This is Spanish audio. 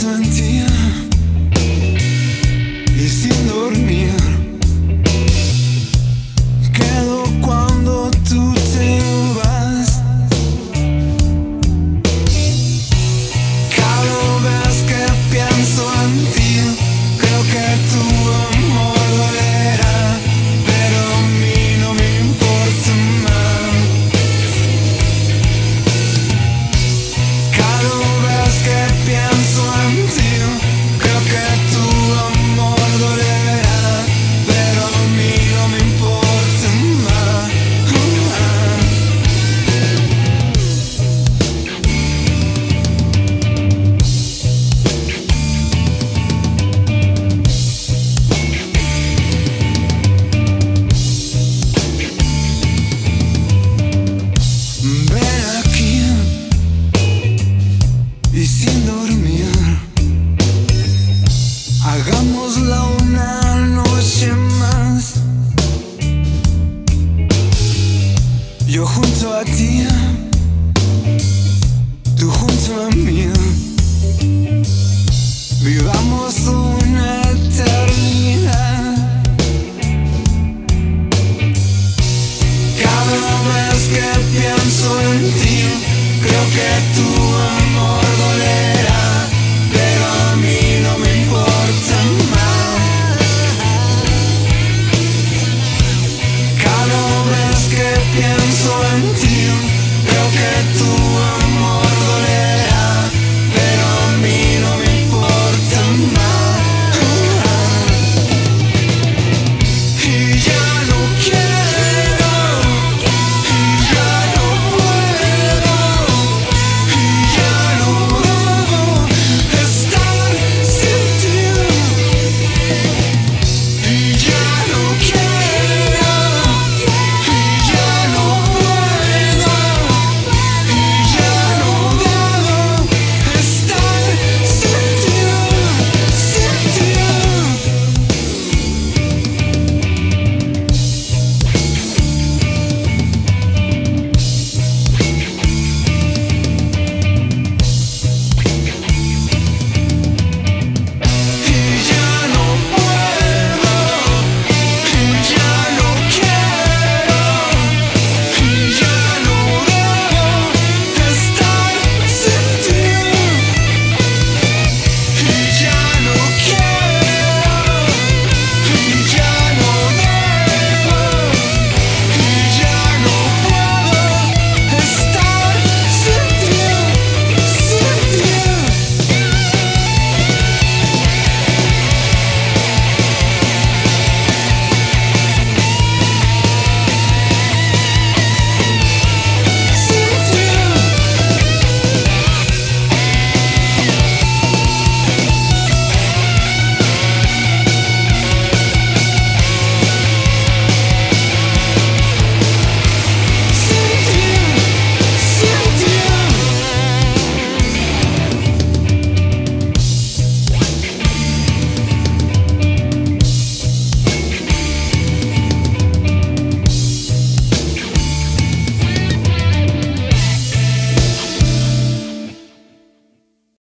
certainty pienso en ti, veo que tu amor duele.